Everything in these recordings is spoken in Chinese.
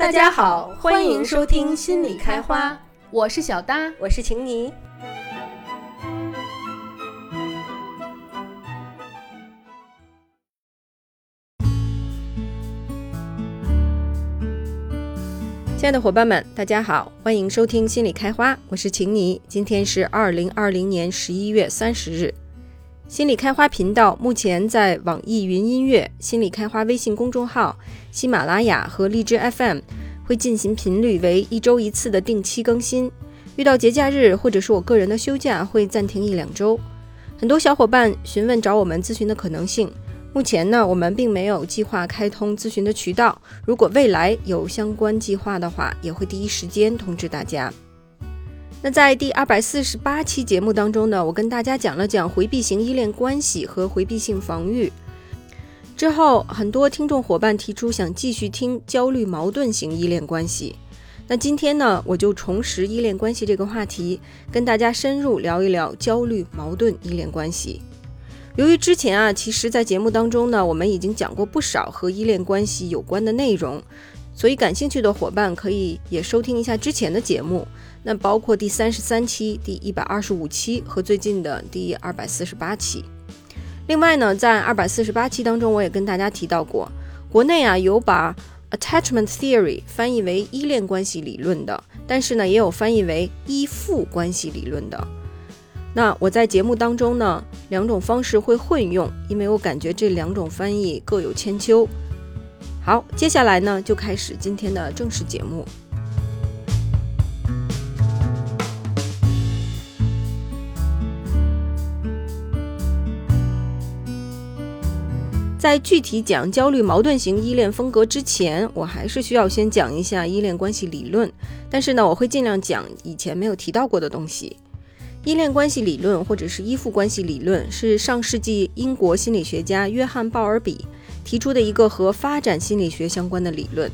大家好，欢迎收听心理开花，我是小搭，我是晴妮。亲爱的伙伴们，大家好，欢迎收听心理开花，我是晴妮。今天是二零二零年十一月三十日。心理开花频道目前在网易云音乐、心理开花微信公众号、喜马拉雅和荔枝 FM 会进行频率为一周一次的定期更新。遇到节假日或者是我个人的休假，会暂停一两周。很多小伙伴询问找我们咨询的可能性，目前呢，我们并没有计划开通咨询的渠道。如果未来有相关计划的话，也会第一时间通知大家。那在第二百四十八期节目当中呢，我跟大家讲了讲回避型依恋关系和回避性防御。之后，很多听众伙伴提出想继续听焦虑矛盾型依恋关系。那今天呢，我就重拾依恋关系这个话题，跟大家深入聊一聊焦虑矛盾依恋关系。由于之前啊，其实在节目当中呢，我们已经讲过不少和依恋关系有关的内容，所以感兴趣的伙伴可以也收听一下之前的节目。那包括第三十三期、第一百二十五期和最近的第二百四十八期。另外呢，在二百四十八期当中，我也跟大家提到过，国内啊有把 attachment theory 翻译为依恋关系理论的，但是呢也有翻译为依附关系理论的。那我在节目当中呢，两种方式会混用，因为我感觉这两种翻译各有千秋。好，接下来呢就开始今天的正式节目。在具体讲焦虑矛盾型依恋风格之前，我还是需要先讲一下依恋关系理论。但是呢，我会尽量讲以前没有提到过的东西。依恋关系理论或者是依附关系理论，是上世纪英国心理学家约翰·鲍尔比提出的一个和发展心理学相关的理论。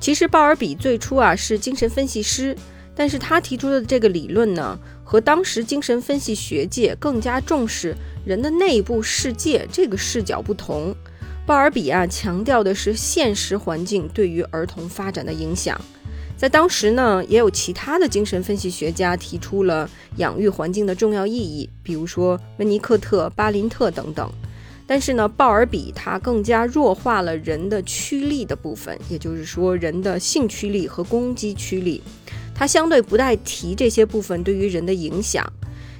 其实鲍尔比最初啊是精神分析师，但是他提出的这个理论呢，和当时精神分析学界更加重视。人的内部世界这个视角不同，鲍尔比啊强调的是现实环境对于儿童发展的影响。在当时呢，也有其他的精神分析学家提出了养育环境的重要意义，比如说温尼克特、巴林特等等。但是呢，鲍尔比他更加弱化了人的驱力的部分，也就是说人的性驱力和攻击驱力，他相对不带提这些部分对于人的影响。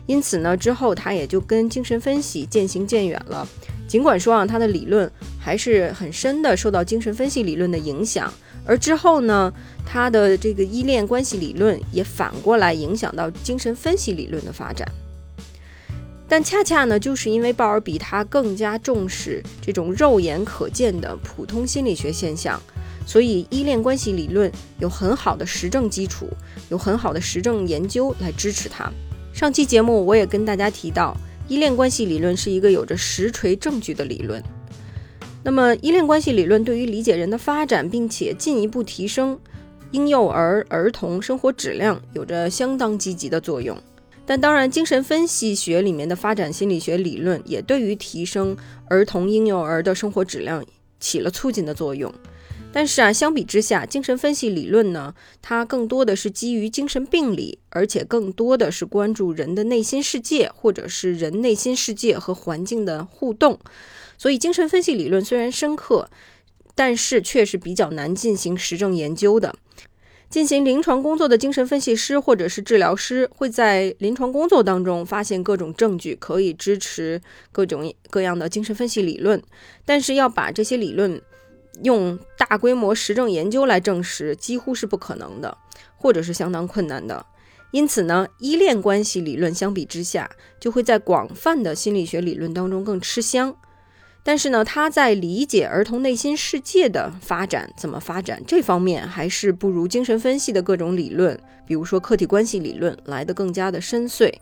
因此呢，之后他也就跟精神分析渐行渐远了。尽管说啊，他的理论还是很深的受到精神分析理论的影响。而之后呢，他的这个依恋关系理论也反过来影响到精神分析理论的发展。但恰恰呢，就是因为鲍尔比他更加重视这种肉眼可见的普通心理学现象，所以依恋关系理论有很好的实证基础，有很好的实证研究来支持它。上期节目我也跟大家提到，依恋关系理论是一个有着实锤证据的理论。那么，依恋关系理论对于理解人的发展，并且进一步提升婴幼儿儿童生活质量，有着相当积极的作用。但当然，精神分析学里面的发展心理学理论也对于提升儿童婴幼儿的生活质量起了促进的作用。但是啊，相比之下，精神分析理论呢，它更多的是基于精神病理，而且更多的是关注人的内心世界，或者是人内心世界和环境的互动。所以，精神分析理论虽然深刻，但是却是比较难进行实证研究的。进行临床工作的精神分析师或者是治疗师，会在临床工作当中发现各种证据，可以支持各种各样的精神分析理论，但是要把这些理论。用大规模实证研究来证实，几乎是不可能的，或者是相当困难的。因此呢，依恋关系理论相比之下，就会在广泛的心理学理论当中更吃香。但是呢，它在理解儿童内心世界的发展怎么发展这方面，还是不如精神分析的各种理论，比如说客体关系理论来的更加的深邃。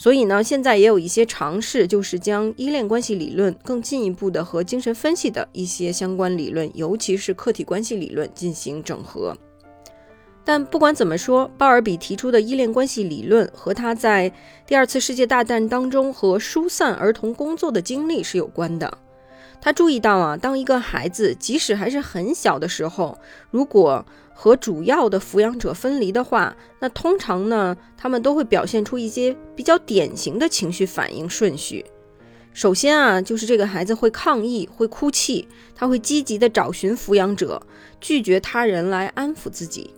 所以呢，现在也有一些尝试，就是将依恋关系理论更进一步的和精神分析的一些相关理论，尤其是客体关系理论进行整合。但不管怎么说，鲍尔比提出的依恋关系理论和他在第二次世界大战当中和疏散儿童工作的经历是有关的。他注意到啊，当一个孩子即使还是很小的时候，如果和主要的抚养者分离的话，那通常呢，他们都会表现出一些比较典型的情绪反应顺序。首先啊，就是这个孩子会抗议，会哭泣，他会积极的找寻抚养者，拒绝他人来安抚自己。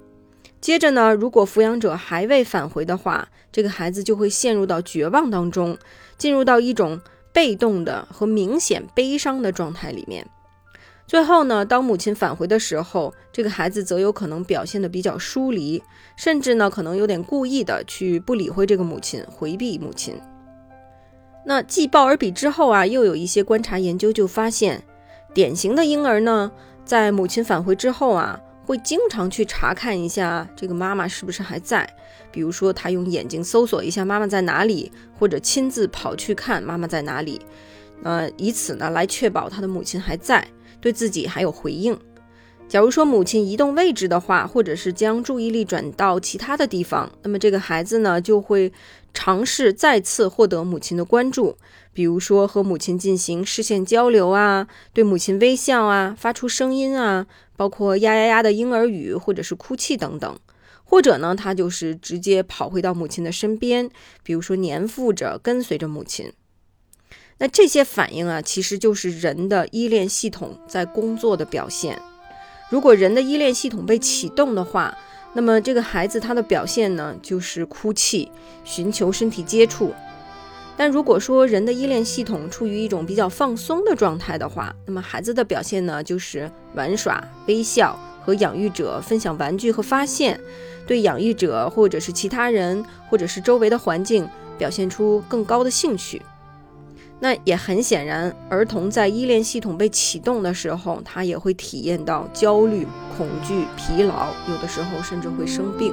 接着呢，如果抚养者还未返回的话，这个孩子就会陷入到绝望当中，进入到一种被动的和明显悲伤的状态里面。最后呢，当母亲返回的时候，这个孩子则有可能表现得比较疏离，甚至呢，可能有点故意的去不理会这个母亲，回避母亲。那继鲍尔比之后啊，又有一些观察研究就发现，典型的婴儿呢，在母亲返回之后啊，会经常去查看一下这个妈妈是不是还在，比如说他用眼睛搜索一下妈妈在哪里，或者亲自跑去看妈妈在哪里，呃，以此呢来确保他的母亲还在，对自己还有回应。假如说母亲移动位置的话，或者是将注意力转到其他的地方，那么这个孩子呢就会尝试再次获得母亲的关注，比如说和母亲进行视线交流啊，对母亲微笑啊，发出声音啊，包括呀呀呀的婴儿语或者是哭泣等等，或者呢他就是直接跑回到母亲的身边，比如说黏附着跟随着母亲。那这些反应啊，其实就是人的依恋系统在工作的表现。如果人的依恋系统被启动的话，那么这个孩子他的表现呢，就是哭泣、寻求身体接触。但如果说人的依恋系统处于一种比较放松的状态的话，那么孩子的表现呢，就是玩耍、微笑，和养育者分享玩具和发现，对养育者或者是其他人或者是周围的环境表现出更高的兴趣。那也很显然，儿童在依恋系统被启动的时候，他也会体验到焦虑、恐惧、疲劳，有的时候甚至会生病。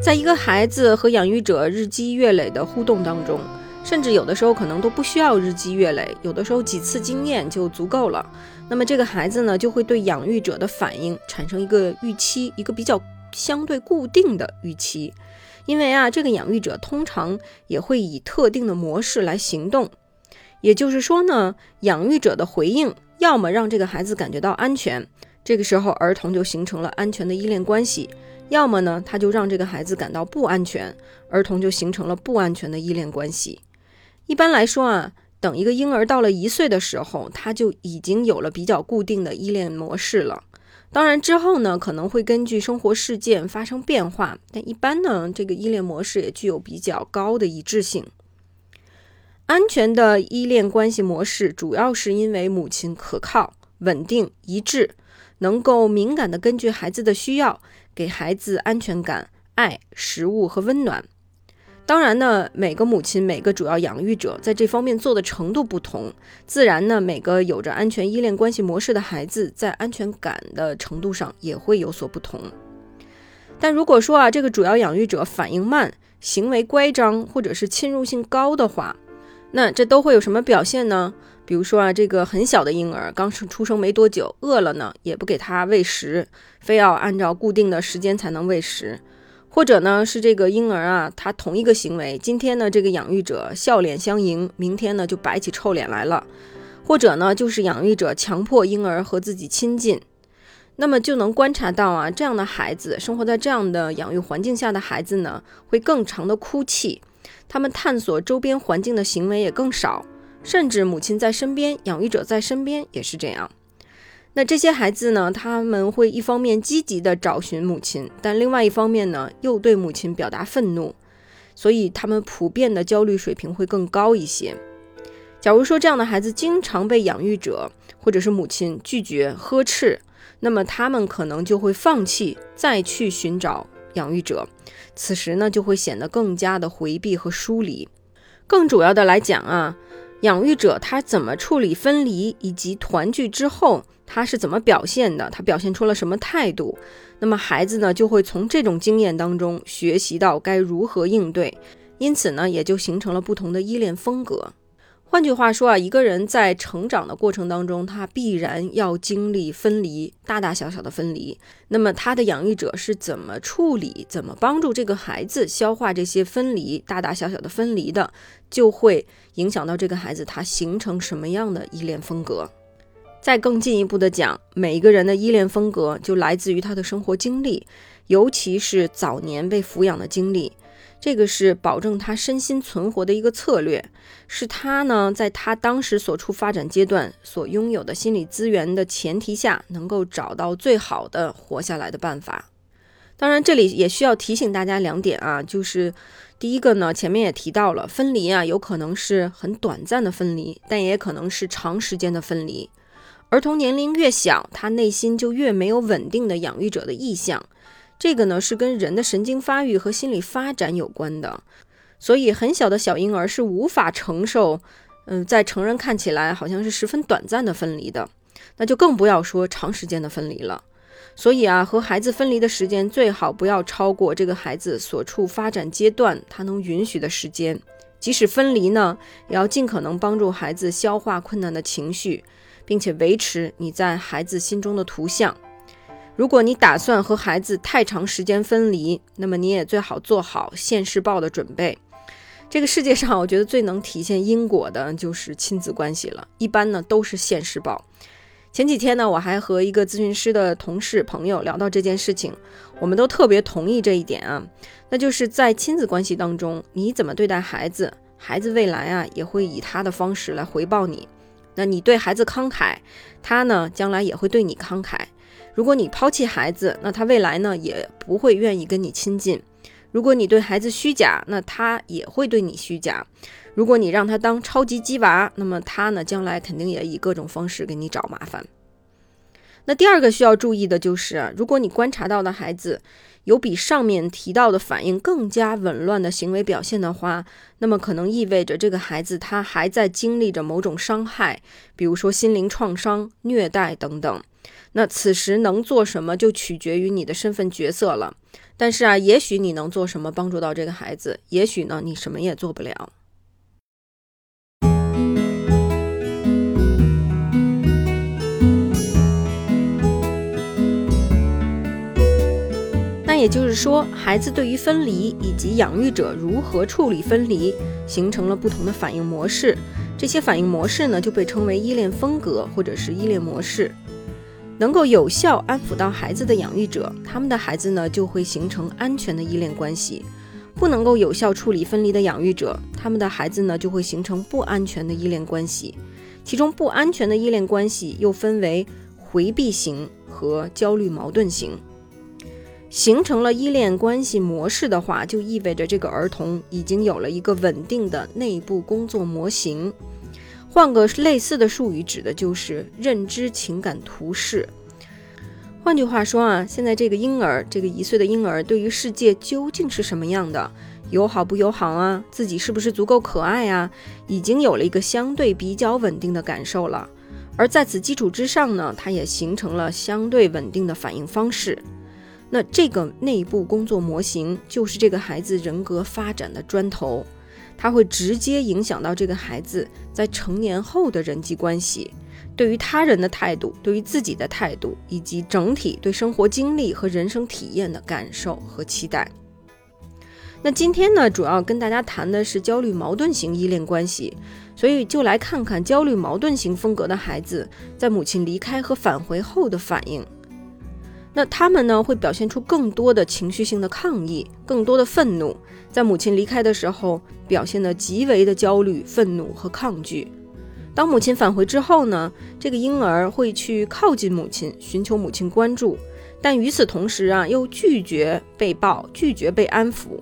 在一个孩子和养育者日积月累的互动当中。甚至有的时候可能都不需要日积月累，有的时候几次经验就足够了。那么这个孩子呢，就会对养育者的反应产生一个预期，一个比较相对固定的预期。因为啊，这个养育者通常也会以特定的模式来行动。也就是说呢，养育者的回应要么让这个孩子感觉到安全，这个时候儿童就形成了安全的依恋关系；要么呢，他就让这个孩子感到不安全，儿童就形成了不安全的依恋关系。一般来说啊，等一个婴儿到了一岁的时候，他就已经有了比较固定的依恋模式了。当然之后呢，可能会根据生活事件发生变化，但一般呢，这个依恋模式也具有比较高的一致性。安全的依恋关系模式，主要是因为母亲可靠、稳定、一致，能够敏感地根据孩子的需要，给孩子安全感、爱、食物和温暖。当然呢，每个母亲、每个主要养育者在这方面做的程度不同，自然呢，每个有着安全依恋关系模式的孩子在安全感的程度上也会有所不同。但如果说啊，这个主要养育者反应慢、行为乖张或者是侵入性高的话，那这都会有什么表现呢？比如说啊，这个很小的婴儿刚生出生没多久，饿了呢，也不给他喂食，非要按照固定的时间才能喂食。或者呢，是这个婴儿啊，他同一个行为，今天呢，这个养育者笑脸相迎，明天呢就摆起臭脸来了。或者呢，就是养育者强迫婴儿和自己亲近，那么就能观察到啊，这样的孩子生活在这样的养育环境下的孩子呢，会更长的哭泣，他们探索周边环境的行为也更少，甚至母亲在身边，养育者在身边也是这样。那这些孩子呢？他们会一方面积极地找寻母亲，但另外一方面呢，又对母亲表达愤怒，所以他们普遍的焦虑水平会更高一些。假如说这样的孩子经常被养育者或者是母亲拒绝呵斥，那么他们可能就会放弃再去寻找养育者，此时呢，就会显得更加的回避和疏离。更主要的来讲啊，养育者他怎么处理分离以及团聚之后。他是怎么表现的？他表现出了什么态度？那么孩子呢，就会从这种经验当中学习到该如何应对，因此呢，也就形成了不同的依恋风格。换句话说啊，一个人在成长的过程当中，他必然要经历分离，大大小小的分离。那么他的养育者是怎么处理、怎么帮助这个孩子消化这些分离、大大小小的分离的，就会影响到这个孩子他形成什么样的依恋风格。再更进一步的讲，每一个人的依恋风格就来自于他的生活经历，尤其是早年被抚养的经历。这个是保证他身心存活的一个策略，是他呢在他当时所处发展阶段所拥有的心理资源的前提下，能够找到最好的活下来的办法。当然，这里也需要提醒大家两点啊，就是第一个呢，前面也提到了，分离啊有可能是很短暂的分离，但也可能是长时间的分离。儿童年龄越小，他内心就越没有稳定的养育者的意向。这个呢是跟人的神经发育和心理发展有关的，所以很小的小婴儿是无法承受，嗯，在成人看起来好像是十分短暂的分离的，那就更不要说长时间的分离了。所以啊，和孩子分离的时间最好不要超过这个孩子所处发展阶段他能允许的时间。即使分离呢，也要尽可能帮助孩子消化困难的情绪，并且维持你在孩子心中的图像。如果你打算和孩子太长时间分离，那么你也最好做好现世报的准备。这个世界上，我觉得最能体现因果的就是亲子关系了。一般呢都是现世报。前几天呢，我还和一个咨询师的同事朋友聊到这件事情，我们都特别同意这一点啊，那就是在亲子关系当中，你怎么对待孩子，孩子未来啊也会以他的方式来回报你。那你对孩子慷慨，他呢将来也会对你慷慨。如果你抛弃孩子，那他未来呢也不会愿意跟你亲近；如果你对孩子虚假，那他也会对你虚假；如果你让他当超级鸡娃，那么他呢将来肯定也以各种方式给你找麻烦。那第二个需要注意的就是，如果你观察到的孩子有比上面提到的反应更加紊乱的行为表现的话，那么可能意味着这个孩子他还在经历着某种伤害，比如说心灵创伤、虐待等等。那此时能做什么就取决于你的身份角色了。但是啊，也许你能做什么帮助到这个孩子，也许呢你什么也做不了。也就是说，孩子对于分离以及养育者如何处理分离，形成了不同的反应模式。这些反应模式呢，就被称为依恋风格或者是依恋模式。能够有效安抚到孩子的养育者，他们的孩子呢就会形成安全的依恋关系；不能够有效处理分离的养育者，他们的孩子呢就会形成不安全的依恋关系。其中不安全的依恋关系又分为回避型和焦虑矛盾型。形成了依恋关系模式的话，就意味着这个儿童已经有了一个稳定的内部工作模型。换个类似的术语，指的就是认知情感图式。换句话说啊，现在这个婴儿，这个一岁的婴儿，对于世界究竟是什么样的，友好不友好啊？自己是不是足够可爱啊？已经有了一个相对比较稳定的感受了。而在此基础之上呢，他也形成了相对稳定的反应方式。那这个内部工作模型，就是这个孩子人格发展的砖头。它会直接影响到这个孩子在成年后的人际关系，对于他人的态度，对于自己的态度，以及整体对生活经历和人生体验的感受和期待。那今天呢，主要跟大家谈的是焦虑矛盾型依恋关系，所以就来看看焦虑矛盾型风格的孩子在母亲离开和返回后的反应。那他们呢，会表现出更多的情绪性的抗议，更多的愤怒。在母亲离开的时候，表现得极为的焦虑、愤怒和抗拒。当母亲返回之后呢，这个婴儿会去靠近母亲，寻求母亲关注，但与此同时啊，又拒绝被抱，拒绝被安抚。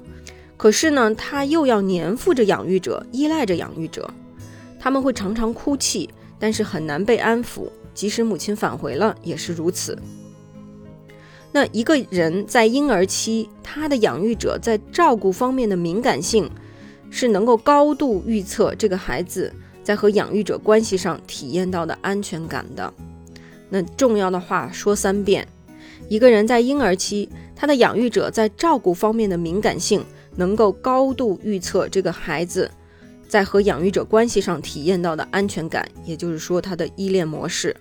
可是呢，他又要黏附着养育者，依赖着养育者。他们会常常哭泣，但是很难被安抚，即使母亲返回了，也是如此。那一个人在婴儿期，他的养育者在照顾方面的敏感性，是能够高度预测这个孩子在和养育者关系上体验到的安全感的。那重要的话说三遍：一个人在婴儿期，他的养育者在照顾方面的敏感性，能够高度预测这个孩子在和养育者关系上体验到的安全感，也就是说他的依恋模式。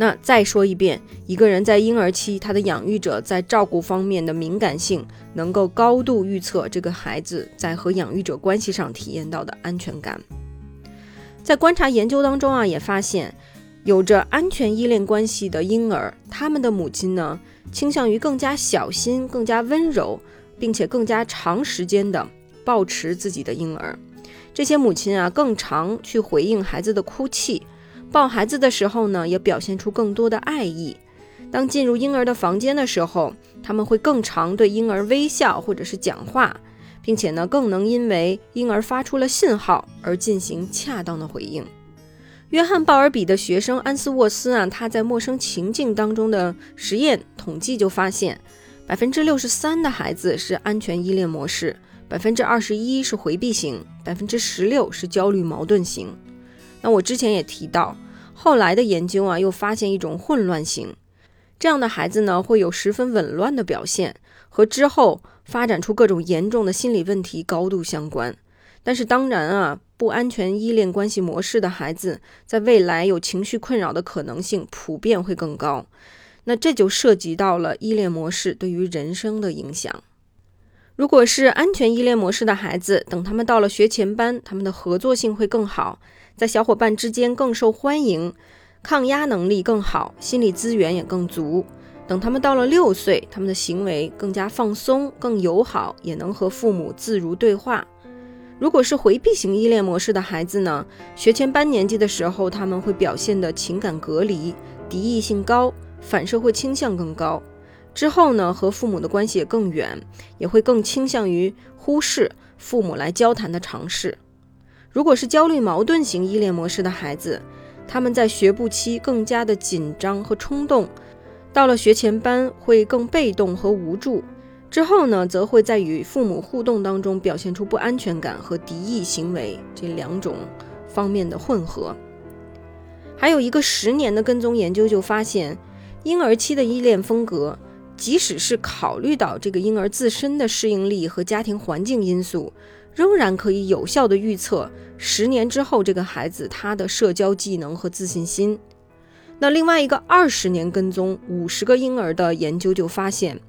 那再说一遍，一个人在婴儿期，他的养育者在照顾方面的敏感性，能够高度预测这个孩子在和养育者关系上体验到的安全感。在观察研究当中啊，也发现，有着安全依恋关系的婴儿，他们的母亲呢，倾向于更加小心、更加温柔，并且更加长时间的抱持自己的婴儿。这些母亲啊，更常去回应孩子的哭泣，抱孩子的时候呢，也表现出更多的爱意。当进入婴儿的房间的时候，他们会更常对婴儿微笑或者是讲话。并且呢，更能因为婴儿发出了信号而进行恰当的回应。约翰鲍尔比的学生安斯沃斯啊，他在陌生情境当中的实验统计就发现，百分之六十三的孩子是安全依恋模式，百分之二十一是回避型，百分之十六是焦虑矛盾型。那我之前也提到，后来的研究啊，又发现一种混乱型，这样的孩子呢，会有十分紊乱的表现。和之后发展出各种严重的心理问题高度相关，但是当然啊，不安全依恋关系模式的孩子，在未来有情绪困扰的可能性普遍会更高。那这就涉及到了依恋模式对于人生的影响。如果是安全依恋模式的孩子，等他们到了学前班，他们的合作性会更好，在小伙伴之间更受欢迎，抗压能力更好，心理资源也更足。等他们到了六岁，他们的行为更加放松、更友好，也能和父母自如对话。如果是回避型依恋模式的孩子呢？学前班年纪的时候，他们会表现的情感隔离、敌意性高、反社会倾向更高。之后呢，和父母的关系也更远，也会更倾向于忽视父母来交谈的尝试。如果是焦虑矛盾型依恋模式的孩子，他们在学步期更加的紧张和冲动。到了学前班会更被动和无助，之后呢，则会在与父母互动当中表现出不安全感和敌意行为这两种方面的混合。还有一个十年的跟踪研究就发现，婴儿期的依恋风格，即使是考虑到这个婴儿自身的适应力和家庭环境因素，仍然可以有效的预测十年之后这个孩子他的社交技能和自信心。那另外一个二十年跟踪五十个婴儿的研究就发现，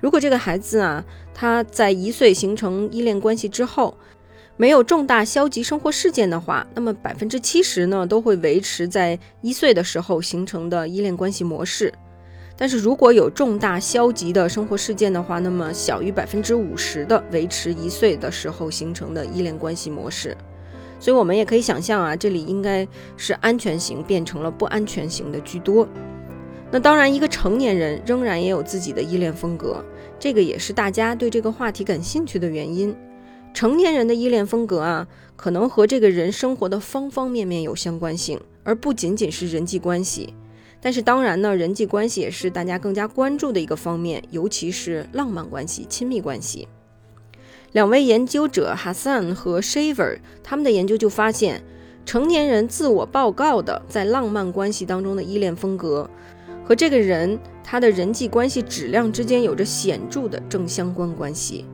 如果这个孩子啊，他在一岁形成依恋关系之后，没有重大消极生活事件的话，那么百分之七十呢都会维持在一岁的时候形成的依恋关系模式。但是如果有重大消极的生活事件的话，那么小于百分之五十的维持一岁的时候形成的依恋关系模式。所以，我们也可以想象啊，这里应该是安全型变成了不安全型的居多。那当然，一个成年人仍然也有自己的依恋风格，这个也是大家对这个话题感兴趣的原因。成年人的依恋风格啊，可能和这个人生活的方方面面有相关性，而不仅仅是人际关系。但是，当然呢，人际关系也是大家更加关注的一个方面，尤其是浪漫关系、亲密关系。两位研究者 Hassan 和 Shaver，他们的研究就发现，成年人自我报告的在浪漫关系当中的依恋风格，和这个人他的人际关系质量之间有着显著的正相关关系。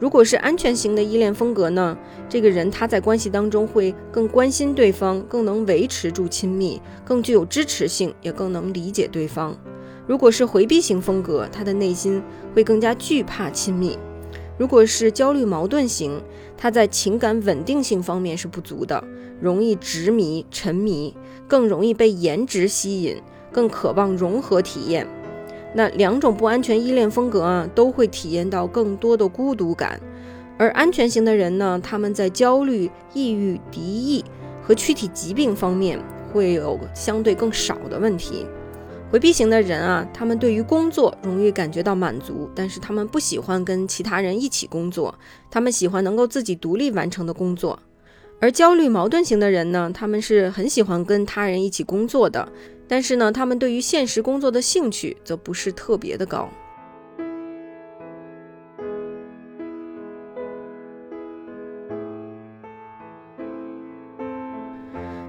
如果是安全型的依恋风格呢，这个人他在关系当中会更关心对方，更能维持住亲密，更具有支持性，也更能理解对方。如果是回避型风格，他的内心会更加惧怕亲密。如果是焦虑矛盾型，他在情感稳定性方面是不足的，容易执迷沉迷，更容易被颜值吸引，更渴望融合体验。那两种不安全依恋风格啊，都会体验到更多的孤独感。而安全型的人呢，他们在焦虑、抑郁、敌意和躯体疾病方面会有相对更少的问题。回避型的人啊，他们对于工作容易感觉到满足，但是他们不喜欢跟其他人一起工作，他们喜欢能够自己独立完成的工作。而焦虑矛盾型的人呢，他们是很喜欢跟他人一起工作的，但是呢，他们对于现实工作的兴趣则不是特别的高。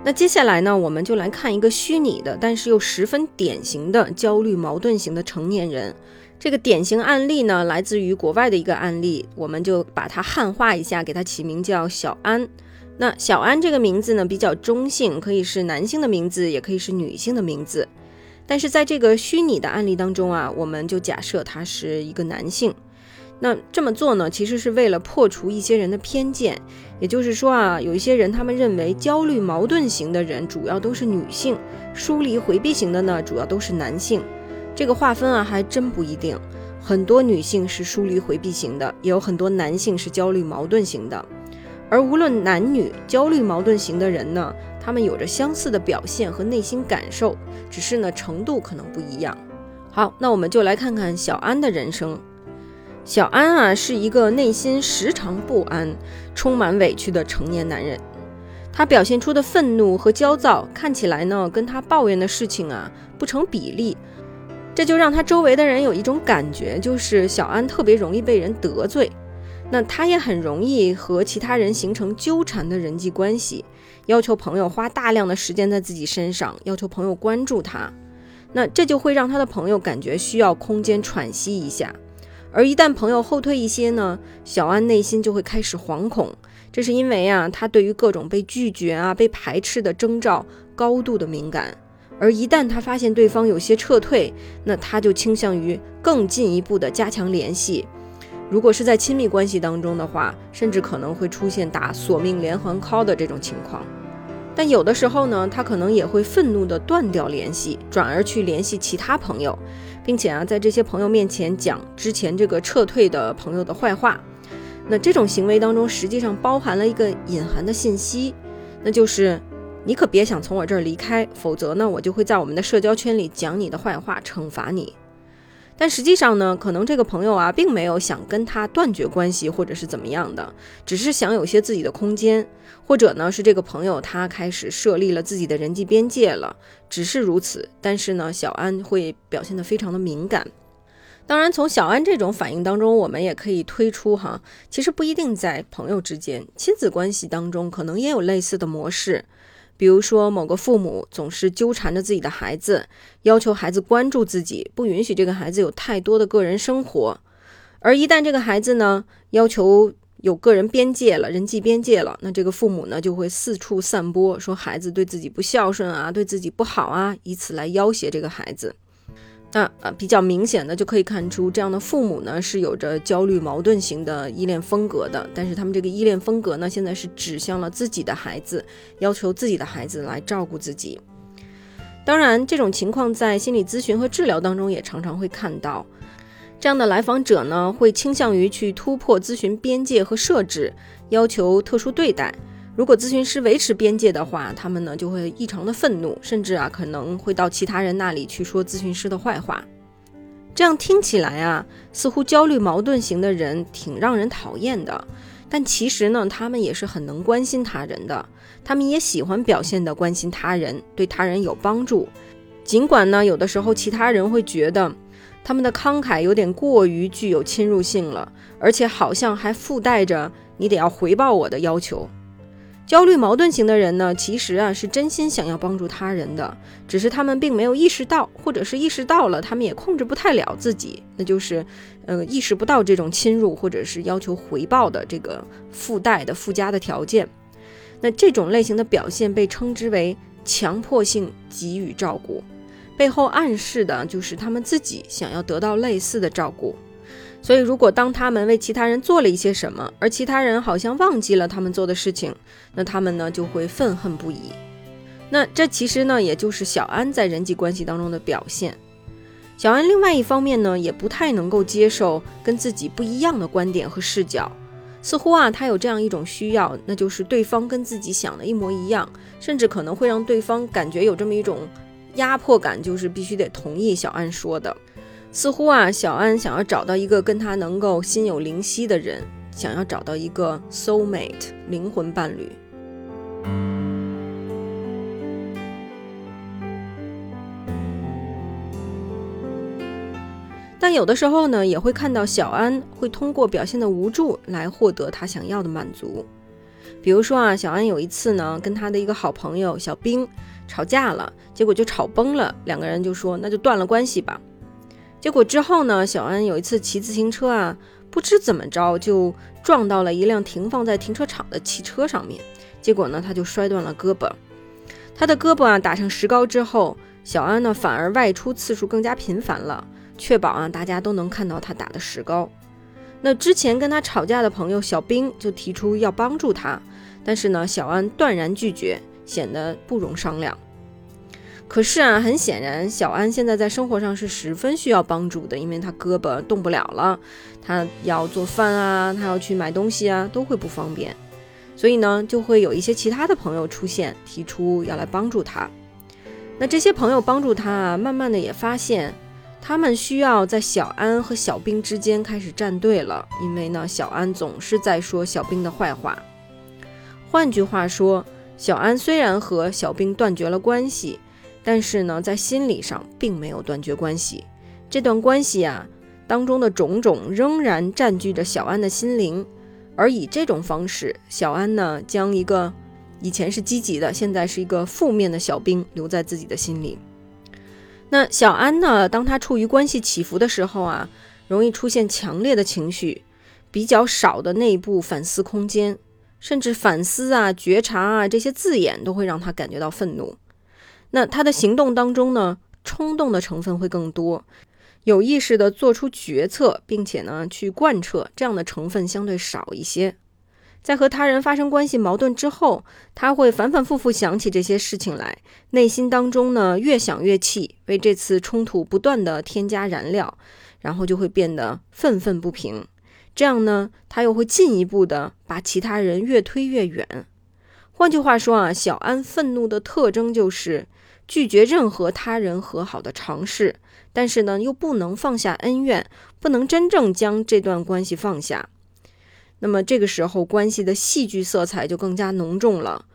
那接下来呢，我们就来看一个虚拟的，但是又十分典型的焦虑矛盾型的成年人。这个典型案例呢，来自于国外的一个案例，我们就把它汉化一下，给它起名叫小安。那小安这个名字呢比较中性，可以是男性的名字，也可以是女性的名字。但是在这个虚拟的案例当中啊，我们就假设他是一个男性。那这么做呢，其实是为了破除一些人的偏见。也就是说啊，有一些人他们认为焦虑矛盾型的人主要都是女性，疏离回避型的呢主要都是男性。这个划分啊还真不一定，很多女性是疏离回避型的，也有很多男性是焦虑矛盾型的。而无论男女，焦虑矛盾型的人呢，他们有着相似的表现和内心感受，只是呢程度可能不一样。好，那我们就来看看小安的人生。小安啊，是一个内心时常不安、充满委屈的成年男人。他表现出的愤怒和焦躁，看起来呢，跟他抱怨的事情啊不成比例。这就让他周围的人有一种感觉，就是小安特别容易被人得罪。那他也很容易和其他人形成纠缠的人际关系，要求朋友花大量的时间在自己身上，要求朋友关注他。那这就会让他的朋友感觉需要空间喘息一下。而一旦朋友后退一些呢，小安内心就会开始惶恐。这是因为啊，他对于各种被拒绝啊、被排斥的征兆高度的敏感。而一旦他发现对方有些撤退，那他就倾向于更进一步的加强联系。如果是在亲密关系当中的话，甚至可能会出现打索命连环 call 的这种情况。但有的时候呢，他可能也会愤怒地断掉联系，转而去联系其他朋友，并且啊，在这些朋友面前讲之前这个撤退的朋友的坏话。那这种行为当中，实际上包含了一个隐含的信息，那就是你可别想从我这儿离开，否则呢，我就会在我们的社交圈里讲你的坏话，惩罚你。但实际上呢，可能这个朋友啊，并没有想跟他断绝关系，或者是怎么样的，只是想有些自己的空间，或者呢，是这个朋友他开始设立了自己的人际边界了，只是如此。但是呢，小安会表现得非常的敏感。当然，从小安这种反应当中，我们也可以推出哈，其实不一定在朋友之间，亲子关系当中可能也有类似的模式。比如说，某个父母总是纠缠着自己的孩子，要求孩子关注自己，不允许这个孩子有太多的个人生活。而一旦这个孩子呢要求有个人边界了、人际边界了，那这个父母呢就会四处散播，说孩子对自己不孝顺啊，对自己不好啊，以此来要挟这个孩子。那呃，比较明显的就可以看出，这样的父母呢是有着焦虑矛盾型的依恋风格的。但是他们这个依恋风格呢，现在是指向了自己的孩子，要求自己的孩子来照顾自己。当然，这种情况在心理咨询和治疗当中也常常会看到。这样的来访者呢，会倾向于去突破咨询边界和设置，要求特殊对待。如果咨询师维持边界的话，他们呢就会异常的愤怒，甚至啊可能会到其他人那里去说咨询师的坏话。这样听起来啊，似乎焦虑矛盾型的人挺让人讨厌的。但其实呢，他们也是很能关心他人的，他们也喜欢表现的关心他人，对他人有帮助。尽管呢，有的时候其他人会觉得他们的慷慨有点过于具有侵入性了，而且好像还附带着你得要回报我的要求。焦虑矛盾型的人呢，其实啊是真心想要帮助他人的，只是他们并没有意识到，或者是意识到了，他们也控制不太了自己，那就是，呃，意识不到这种侵入或者是要求回报的这个附带的附加的条件。那这种类型的表现被称之为强迫性给予照顾，背后暗示的就是他们自己想要得到类似的照顾。所以，如果当他们为其他人做了一些什么，而其他人好像忘记了他们做的事情，那他们呢就会愤恨不已。那这其实呢，也就是小安在人际关系当中的表现。小安另外一方面呢，也不太能够接受跟自己不一样的观点和视角，似乎啊，他有这样一种需要，那就是对方跟自己想的一模一样，甚至可能会让对方感觉有这么一种压迫感，就是必须得同意小安说的。似乎啊，小安想要找到一个跟他能够心有灵犀的人，想要找到一个 soul mate 灵魂伴侣。但有的时候呢，也会看到小安会通过表现的无助来获得他想要的满足。比如说啊，小安有一次呢，跟他的一个好朋友小兵吵架了，结果就吵崩了，两个人就说那就断了关系吧。结果之后呢，小安有一次骑自行车啊，不知怎么着就撞到了一辆停放在停车场的汽车上面。结果呢，他就摔断了胳膊。他的胳膊啊打上石膏之后，小安呢反而外出次数更加频繁了，确保啊大家都能看到他打的石膏。那之前跟他吵架的朋友小兵就提出要帮助他，但是呢，小安断然拒绝，显得不容商量。可是啊，很显然，小安现在在生活上是十分需要帮助的，因为他胳膊动不了了，他要做饭啊，他要去买东西啊，都会不方便。所以呢，就会有一些其他的朋友出现，提出要来帮助他。那这些朋友帮助他啊，慢慢的也发现。他们需要在小安和小兵之间开始站队了，因为呢，小安总是在说小兵的坏话。换句话说，小安虽然和小兵断绝了关系，但是呢，在心理上并没有断绝关系。这段关系啊当中的种种仍然占据着小安的心灵，而以这种方式，小安呢将一个以前是积极的，现在是一个负面的小兵留在自己的心里。那小安呢？当他处于关系起伏的时候啊，容易出现强烈的情绪，比较少的内部反思空间，甚至反思啊、觉察啊这些字眼都会让他感觉到愤怒。那他的行动当中呢，冲动的成分会更多，有意识的做出决策，并且呢去贯彻这样的成分相对少一些。在和他人发生关系矛盾之后，他会反反复复想起这些事情来，内心当中呢越想越气，为这次冲突不断的添加燃料，然后就会变得愤愤不平。这样呢，他又会进一步的把其他人越推越远。换句话说啊，小安愤怒的特征就是拒绝任何他人和好的尝试，但是呢，又不能放下恩怨，不能真正将这段关系放下。那么这个时候，关系的戏剧色彩就更加浓重了，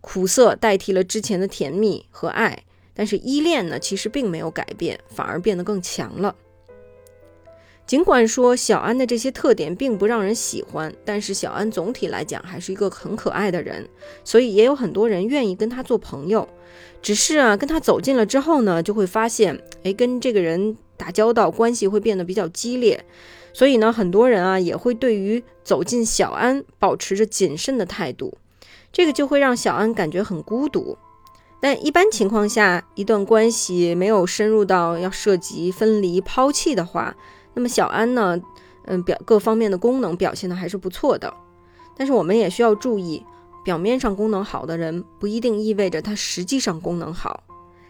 苦涩代替了之前的甜蜜和爱。但是依恋呢，其实并没有改变，反而变得更强了。尽管说小安的这些特点并不让人喜欢，但是小安总体来讲还是一个很可爱的人，所以也有很多人愿意跟他做朋友。只是啊，跟他走近了之后呢，就会发现，哎，跟这个人打交道，关系会变得比较激烈。所以呢，很多人啊也会对于走进小安保持着谨慎的态度，这个就会让小安感觉很孤独。但一般情况下，一段关系没有深入到要涉及分离、抛弃的话，那么小安呢，嗯，表各方面的功能表现的还是不错的。但是我们也需要注意，表面上功能好的人不一定意味着他实际上功能好。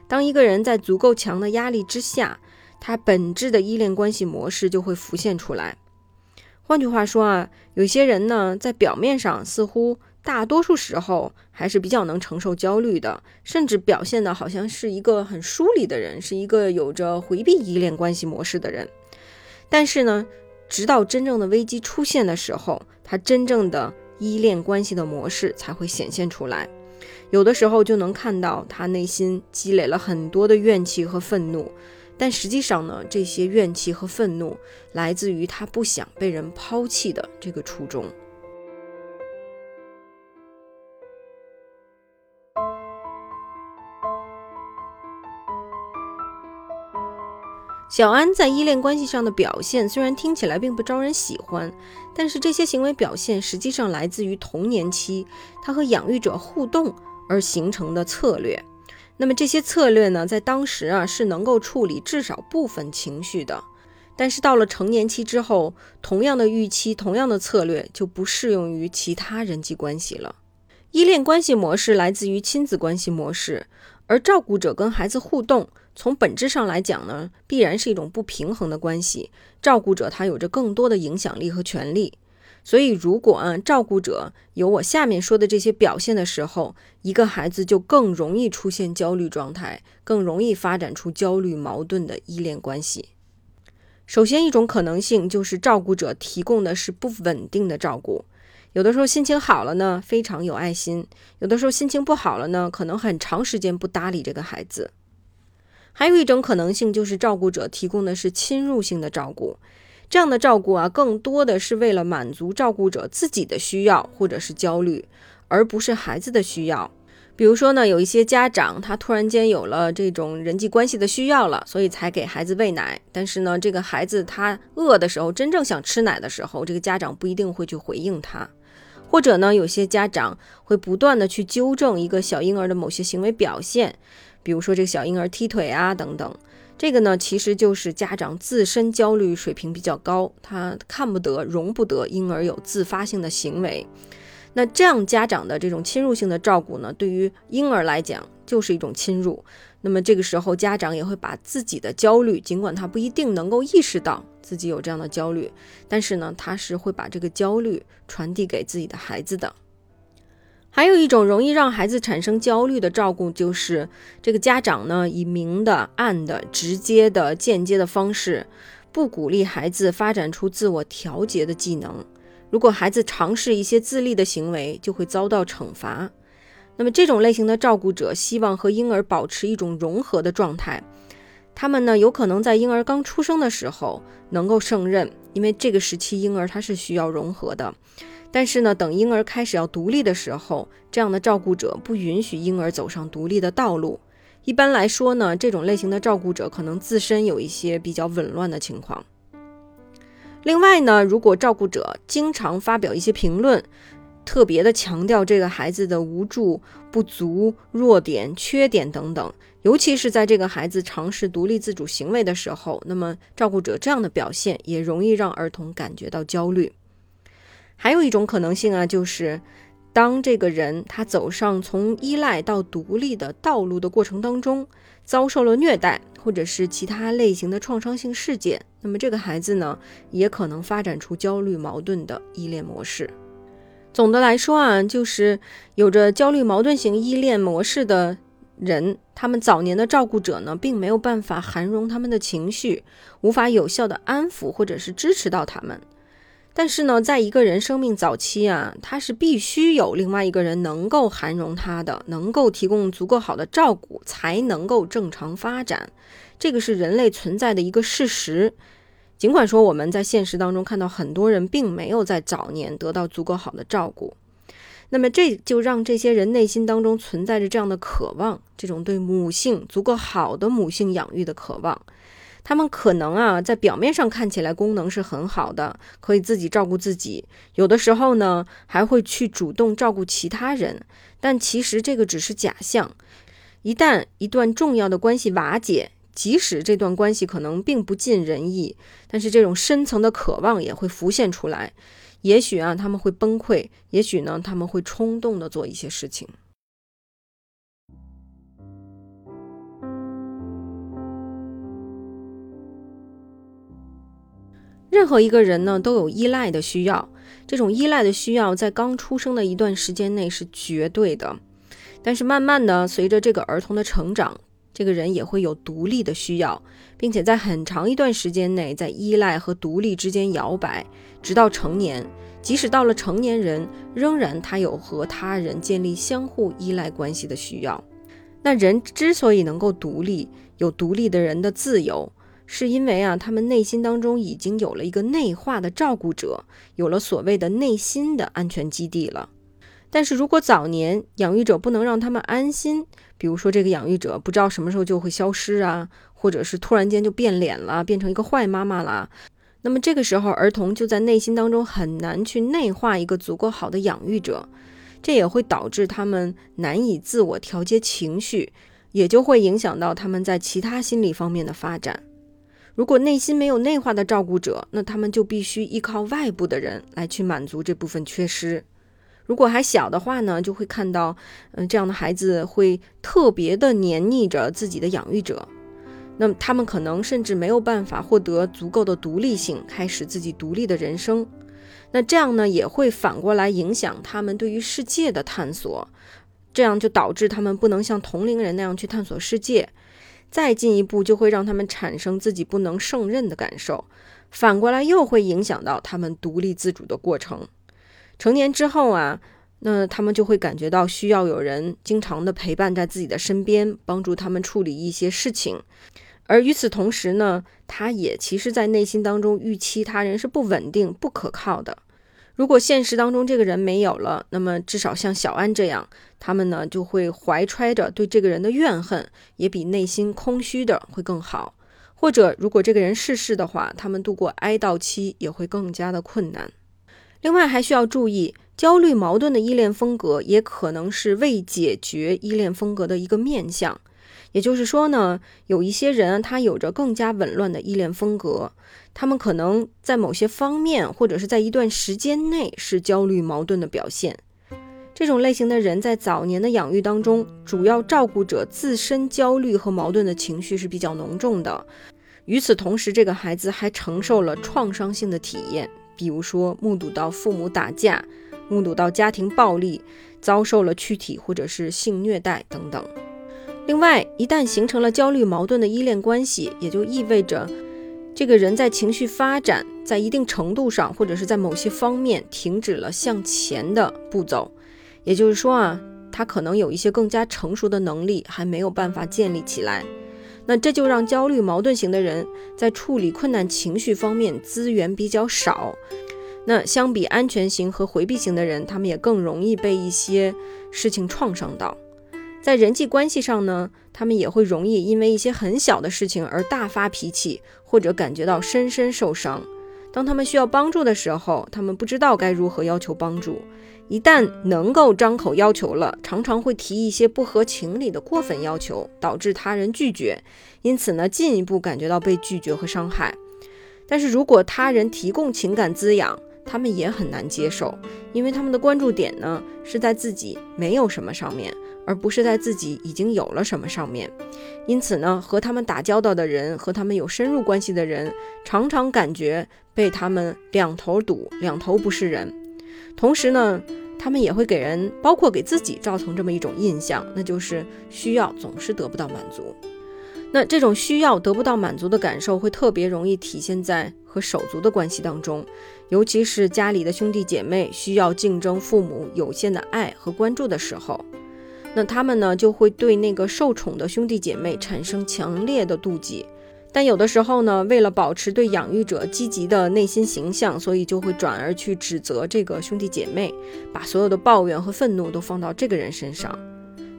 当一个人在足够强的压力之下，他本质的依恋关系模式就会浮现出来。换句话说啊，有些人呢，在表面上似乎大多数时候还是比较能承受焦虑的，甚至表现的好像是一个很疏离的人，是一个有着回避依恋关系模式的人。但是呢，直到真正的危机出现的时候，他真正的依恋关系的模式才会显现出来。有的时候就能看到他内心积累了很多的怨气和愤怒。但实际上呢，这些怨气和愤怒来自于他不想被人抛弃的这个初衷。小安在依恋关系上的表现虽然听起来并不招人喜欢，但是这些行为表现实际上来自于童年期他和养育者互动而形成的策略。那么这些策略呢，在当时啊是能够处理至少部分情绪的，但是到了成年期之后，同样的预期、同样的策略就不适用于其他人际关系了。依恋关系模式来自于亲子关系模式，而照顾者跟孩子互动，从本质上来讲呢，必然是一种不平衡的关系。照顾者他有着更多的影响力和权利。所以，如果啊，照顾者有我下面说的这些表现的时候，一个孩子就更容易出现焦虑状态，更容易发展出焦虑矛盾的依恋关系。首先，一种可能性就是照顾者提供的是不稳定的照顾，有的时候心情好了呢，非常有爱心；有的时候心情不好了呢，可能很长时间不搭理这个孩子。还有一种可能性就是照顾者提供的是侵入性的照顾。这样的照顾啊，更多的是为了满足照顾者自己的需要或者是焦虑，而不是孩子的需要。比如说呢，有一些家长他突然间有了这种人际关系的需要了，所以才给孩子喂奶。但是呢，这个孩子他饿的时候，真正想吃奶的时候，这个家长不一定会去回应他。或者呢，有些家长会不断的去纠正一个小婴儿的某些行为表现，比如说这个小婴儿踢腿啊等等。这个呢，其实就是家长自身焦虑水平比较高，他看不得、容不得婴儿有自发性的行为。那这样家长的这种侵入性的照顾呢，对于婴儿来讲就是一种侵入。那么这个时候，家长也会把自己的焦虑，尽管他不一定能够意识到自己有这样的焦虑，但是呢，他是会把这个焦虑传递给自己的孩子的。还有一种容易让孩子产生焦虑的照顾，就是这个家长呢，以明的、暗的、直接的、间接的方式，不鼓励孩子发展出自我调节的技能。如果孩子尝试一些自立的行为，就会遭到惩罚。那么这种类型的照顾者希望和婴儿保持一种融合的状态。他们呢，有可能在婴儿刚出生的时候能够胜任，因为这个时期婴儿他是需要融合的。但是呢，等婴儿开始要独立的时候，这样的照顾者不允许婴儿走上独立的道路。一般来说呢，这种类型的照顾者可能自身有一些比较紊乱的情况。另外呢，如果照顾者经常发表一些评论，特别的强调这个孩子的无助、不足、弱点、缺点等等，尤其是在这个孩子尝试独立自主行为的时候，那么照顾者这样的表现也容易让儿童感觉到焦虑。还有一种可能性啊，就是当这个人他走上从依赖到独立的道路的过程当中，遭受了虐待或者是其他类型的创伤性事件，那么这个孩子呢，也可能发展出焦虑矛盾的依恋模式。总的来说啊，就是有着焦虑矛盾型依恋模式的人，他们早年的照顾者呢，并没有办法涵容他们的情绪，无法有效的安抚或者是支持到他们。但是呢，在一个人生命早期啊，他是必须有另外一个人能够涵容他的，能够提供足够好的照顾，才能够正常发展。这个是人类存在的一个事实。尽管说我们在现实当中看到很多人并没有在早年得到足够好的照顾，那么这就让这些人内心当中存在着这样的渴望，这种对母性足够好的母性养育的渴望。他们可能啊，在表面上看起来功能是很好的，可以自己照顾自己，有的时候呢还会去主动照顾其他人。但其实这个只是假象。一旦一段重要的关系瓦解，即使这段关系可能并不尽人意，但是这种深层的渴望也会浮现出来。也许啊，他们会崩溃；也许呢，他们会冲动的做一些事情。任何一个人呢都有依赖的需要，这种依赖的需要在刚出生的一段时间内是绝对的，但是慢慢的随着这个儿童的成长，这个人也会有独立的需要，并且在很长一段时间内在依赖和独立之间摇摆，直到成年，即使到了成年人，仍然他有和他人建立相互依赖关系的需要。那人之所以能够独立，有独立的人的自由。是因为啊，他们内心当中已经有了一个内化的照顾者，有了所谓的内心的安全基地了。但是如果早年养育者不能让他们安心，比如说这个养育者不知道什么时候就会消失啊，或者是突然间就变脸了，变成一个坏妈妈了，那么这个时候儿童就在内心当中很难去内化一个足够好的养育者，这也会导致他们难以自我调节情绪，也就会影响到他们在其他心理方面的发展。如果内心没有内化的照顾者，那他们就必须依靠外部的人来去满足这部分缺失。如果还小的话呢，就会看到，嗯，这样的孩子会特别的黏腻着自己的养育者。那么他们可能甚至没有办法获得足够的独立性，开始自己独立的人生。那这样呢，也会反过来影响他们对于世界的探索。这样就导致他们不能像同龄人那样去探索世界。再进一步，就会让他们产生自己不能胜任的感受，反过来又会影响到他们独立自主的过程。成年之后啊，那他们就会感觉到需要有人经常的陪伴在自己的身边，帮助他们处理一些事情。而与此同时呢，他也其实在内心当中预期他人是不稳定、不可靠的。如果现实当中这个人没有了，那么至少像小安这样，他们呢就会怀揣着对这个人的怨恨，也比内心空虚的会更好。或者，如果这个人逝世的话，他们度过哀悼期也会更加的困难。另外，还需要注意，焦虑矛盾的依恋风格也可能是未解决依恋风格的一个面相。也就是说呢，有一些人他有着更加紊乱的依恋风格，他们可能在某些方面或者是在一段时间内是焦虑矛盾的表现。这种类型的人在早年的养育当中，主要照顾者自身焦虑和矛盾的情绪是比较浓重的。与此同时，这个孩子还承受了创伤性的体验，比如说目睹到父母打架，目睹到家庭暴力，遭受了躯体或者是性虐待等等。另外，一旦形成了焦虑矛盾的依恋关系，也就意味着这个人在情绪发展在一定程度上，或者是在某些方面停止了向前的步骤。也就是说啊，他可能有一些更加成熟的能力还没有办法建立起来。那这就让焦虑矛盾型的人在处理困难情绪方面资源比较少。那相比安全型和回避型的人，他们也更容易被一些事情创伤到。在人际关系上呢，他们也会容易因为一些很小的事情而大发脾气，或者感觉到深深受伤。当他们需要帮助的时候，他们不知道该如何要求帮助。一旦能够张口要求了，常常会提一些不合情理的过分要求，导致他人拒绝，因此呢，进一步感觉到被拒绝和伤害。但是如果他人提供情感滋养，他们也很难接受，因为他们的关注点呢是在自己没有什么上面。而不是在自己已经有了什么上面，因此呢，和他们打交道的人，和他们有深入关系的人，常常感觉被他们两头堵，两头不是人。同时呢，他们也会给人，包括给自己造成这么一种印象，那就是需要总是得不到满足。那这种需要得不到满足的感受，会特别容易体现在和手足的关系当中，尤其是家里的兄弟姐妹需要竞争父母有限的爱和关注的时候。那他们呢，就会对那个受宠的兄弟姐妹产生强烈的妒忌，但有的时候呢，为了保持对养育者积极的内心形象，所以就会转而去指责这个兄弟姐妹，把所有的抱怨和愤怒都放到这个人身上。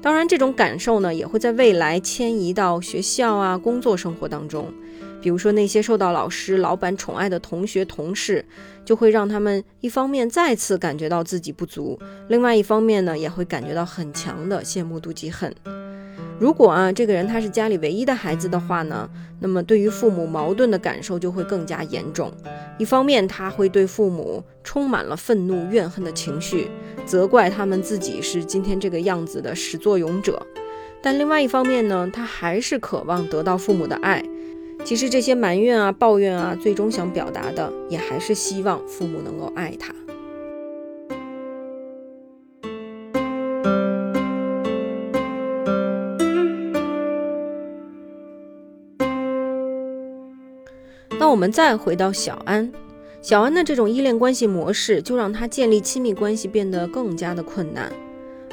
当然，这种感受呢，也会在未来迁移到学校啊、工作生活当中。比如说那些受到老师、老板宠爱的同学、同事，就会让他们一方面再次感觉到自己不足，另外一方面呢，也会感觉到很强的羡慕、妒忌、恨。如果啊，这个人他是家里唯一的孩子的话呢，那么对于父母矛盾的感受就会更加严重。一方面，他会对父母充满了愤怒、怨恨的情绪，责怪他们自己是今天这个样子的始作俑者；但另外一方面呢，他还是渴望得到父母的爱。其实这些埋怨啊、抱怨啊，最终想表达的也还是希望父母能够爱他。我们再回到小安，小安的这种依恋关系模式，就让他建立亲密关系变得更加的困难。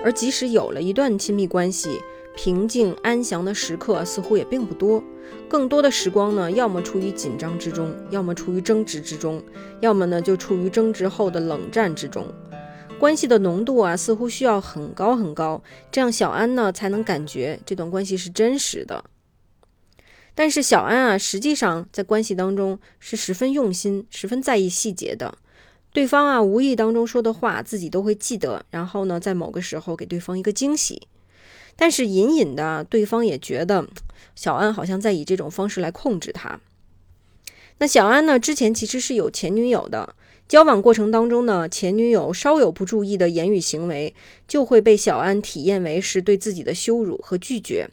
而即使有了一段亲密关系，平静安详的时刻似乎也并不多，更多的时光呢，要么处于紧张之中，要么处于争执之中，要么呢就处于争执后的冷战之中。关系的浓度啊，似乎需要很高很高，这样小安呢才能感觉这段关系是真实的。但是小安啊，实际上在关系当中是十分用心、十分在意细节的。对方啊无意当中说的话，自己都会记得，然后呢，在某个时候给对方一个惊喜。但是隐隐的，对方也觉得小安好像在以这种方式来控制他。那小安呢，之前其实是有前女友的，交往过程当中呢，前女友稍有不注意的言语行为，就会被小安体验为是对自己的羞辱和拒绝，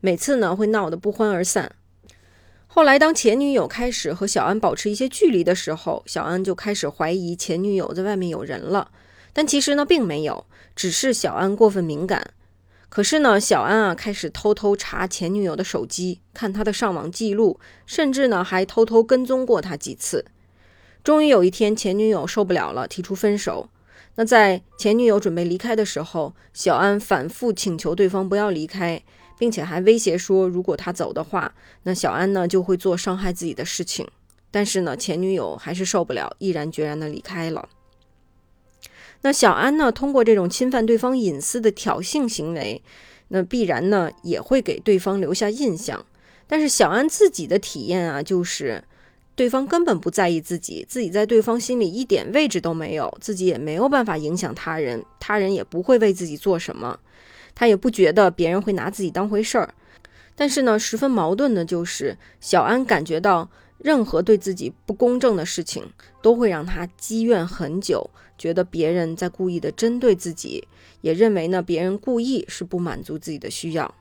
每次呢会闹得不欢而散。后来，当前女友开始和小安保持一些距离的时候，小安就开始怀疑前女友在外面有人了，但其实呢并没有，只是小安过分敏感。可是呢，小安啊开始偷偷查前女友的手机，看她的上网记录，甚至呢还偷偷跟踪过她几次。终于有一天，前女友受不了了，提出分手。那在前女友准备离开的时候，小安反复请求对方不要离开，并且还威胁说，如果他走的话，那小安呢就会做伤害自己的事情。但是呢，前女友还是受不了，毅然决然的离开了。那小安呢？通过这种侵犯对方隐私的挑衅行为，那必然呢也会给对方留下印象。但是小安自己的体验啊，就是对方根本不在意自己，自己在对方心里一点位置都没有，自己也没有办法影响他人，他人也不会为自己做什么，他也不觉得别人会拿自己当回事儿。但是呢，十分矛盾的就是小安感觉到任何对自己不公正的事情都会让他积怨很久，觉得别人在故意的针对自己，也认为呢别人故意是不满足自己的需要。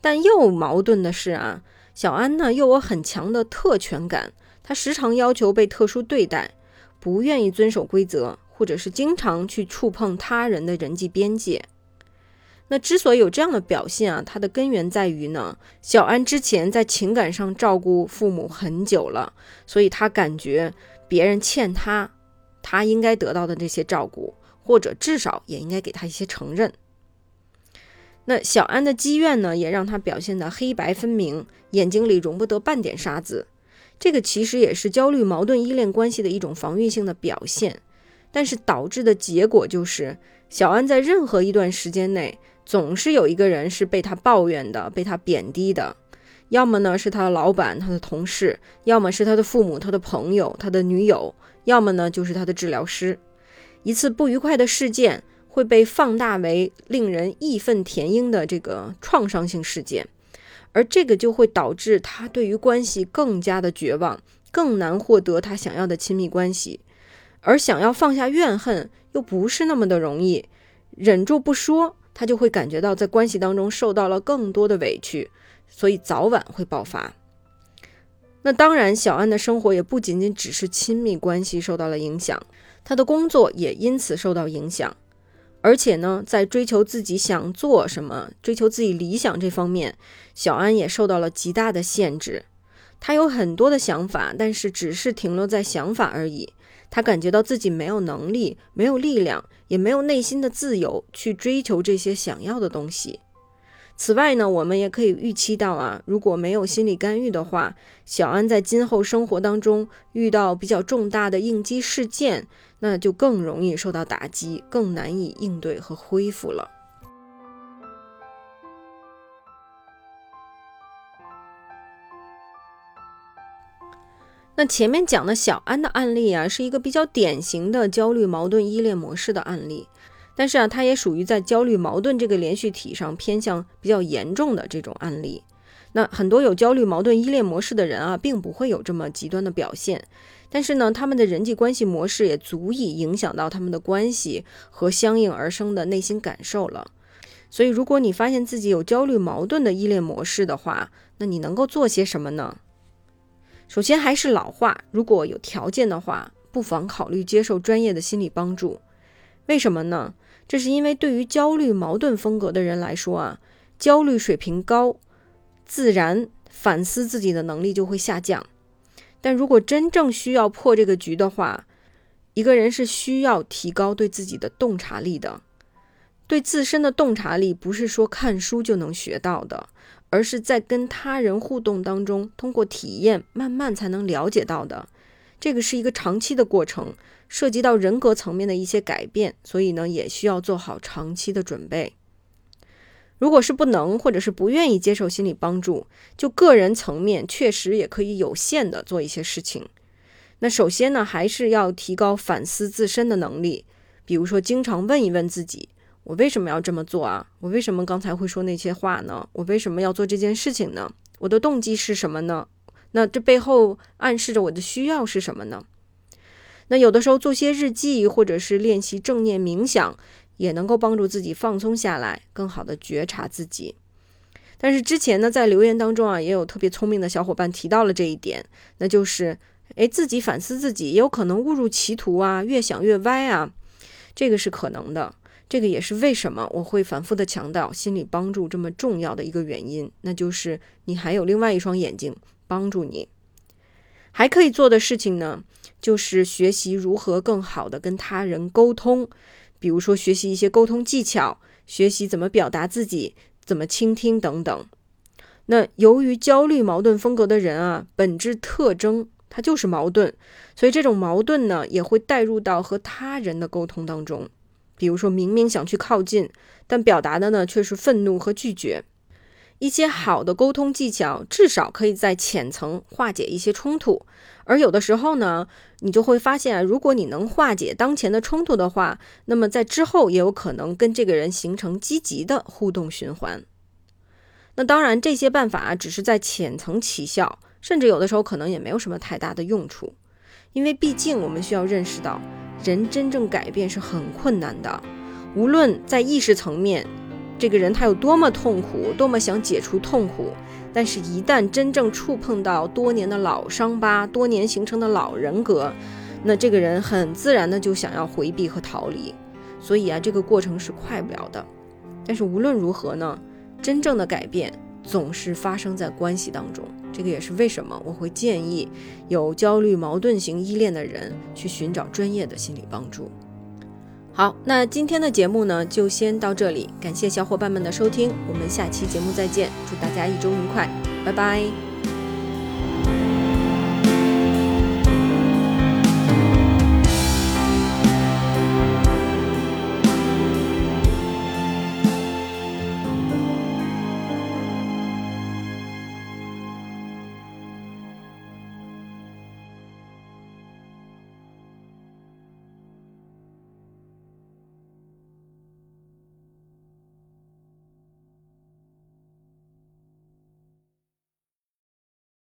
但又矛盾的是啊。小安呢，又有很强的特权感，他时常要求被特殊对待，不愿意遵守规则，或者是经常去触碰他人的人际边界。那之所以有这样的表现啊，它的根源在于呢，小安之前在情感上照顾父母很久了，所以他感觉别人欠他，他应该得到的这些照顾，或者至少也应该给他一些承认。那小安的积怨呢，也让他表现得黑白分明，眼睛里容不得半点沙子。这个其实也是焦虑矛盾依恋关系的一种防御性的表现，但是导致的结果就是，小安在任何一段时间内，总是有一个人是被他抱怨的，被他贬低的，要么呢是他的老板、他的同事，要么是他的父母、他的朋友、他的女友，要么呢就是他的治疗师。一次不愉快的事件。会被放大为令人义愤填膺的这个创伤性事件，而这个就会导致他对于关系更加的绝望，更难获得他想要的亲密关系，而想要放下怨恨又不是那么的容易，忍住不说，他就会感觉到在关系当中受到了更多的委屈，所以早晚会爆发。那当然，小安的生活也不仅仅只是亲密关系受到了影响，他的工作也因此受到影响。而且呢，在追求自己想做什么、追求自己理想这方面，小安也受到了极大的限制。他有很多的想法，但是只是停留在想法而已。他感觉到自己没有能力、没有力量，也没有内心的自由去追求这些想要的东西。此外呢，我们也可以预期到啊，如果没有心理干预的话，小安在今后生活当中遇到比较重大的应激事件。那就更容易受到打击，更难以应对和恢复了。那前面讲的小安的案例啊，是一个比较典型的焦虑矛盾依恋模式的案例，但是啊，它也属于在焦虑矛盾这个连续体上偏向比较严重的这种案例。那很多有焦虑矛盾依恋模式的人啊，并不会有这么极端的表现。但是呢，他们的人际关系模式也足以影响到他们的关系和相应而生的内心感受了。所以，如果你发现自己有焦虑矛盾的依恋模式的话，那你能够做些什么呢？首先，还是老话，如果有条件的话，不妨考虑接受专业的心理帮助。为什么呢？这是因为对于焦虑矛盾风格的人来说啊，焦虑水平高，自然反思自己的能力就会下降。但如果真正需要破这个局的话，一个人是需要提高对自己的洞察力的。对自身的洞察力不是说看书就能学到的，而是在跟他人互动当中，通过体验慢慢才能了解到的。这个是一个长期的过程，涉及到人格层面的一些改变，所以呢，也需要做好长期的准备。如果是不能或者是不愿意接受心理帮助，就个人层面确实也可以有限的做一些事情。那首先呢，还是要提高反思自身的能力，比如说经常问一问自己：我为什么要这么做啊？我为什么刚才会说那些话呢？我为什么要做这件事情呢？我的动机是什么呢？那这背后暗示着我的需要是什么呢？那有的时候做些日记，或者是练习正念冥想。也能够帮助自己放松下来，更好的觉察自己。但是之前呢，在留言当中啊，也有特别聪明的小伙伴提到了这一点，那就是，诶，自己反思自己，也有可能误入歧途啊，越想越歪啊，这个是可能的。这个也是为什么我会反复的强调心理帮助这么重要的一个原因，那就是你还有另外一双眼睛帮助你。还可以做的事情呢，就是学习如何更好的跟他人沟通。比如说，学习一些沟通技巧，学习怎么表达自己，怎么倾听等等。那由于焦虑矛盾风格的人啊，本质特征它就是矛盾，所以这种矛盾呢，也会带入到和他人的沟通当中。比如说明明想去靠近，但表达的呢却是愤怒和拒绝。一些好的沟通技巧，至少可以在浅层化解一些冲突。而有的时候呢，你就会发现，如果你能化解当前的冲突的话，那么在之后也有可能跟这个人形成积极的互动循环。那当然，这些办法只是在浅层起效，甚至有的时候可能也没有什么太大的用处。因为毕竟我们需要认识到，人真正改变是很困难的，无论在意识层面。这个人他有多么痛苦，多么想解除痛苦，但是，一旦真正触碰到多年的老伤疤、多年形成的老人格，那这个人很自然的就想要回避和逃离。所以啊，这个过程是快不了的。但是无论如何呢，真正的改变总是发生在关系当中。这个也是为什么我会建议有焦虑矛盾型依恋的人去寻找专业的心理帮助。好，那今天的节目呢，就先到这里。感谢小伙伴们的收听，我们下期节目再见。祝大家一周愉快，拜拜。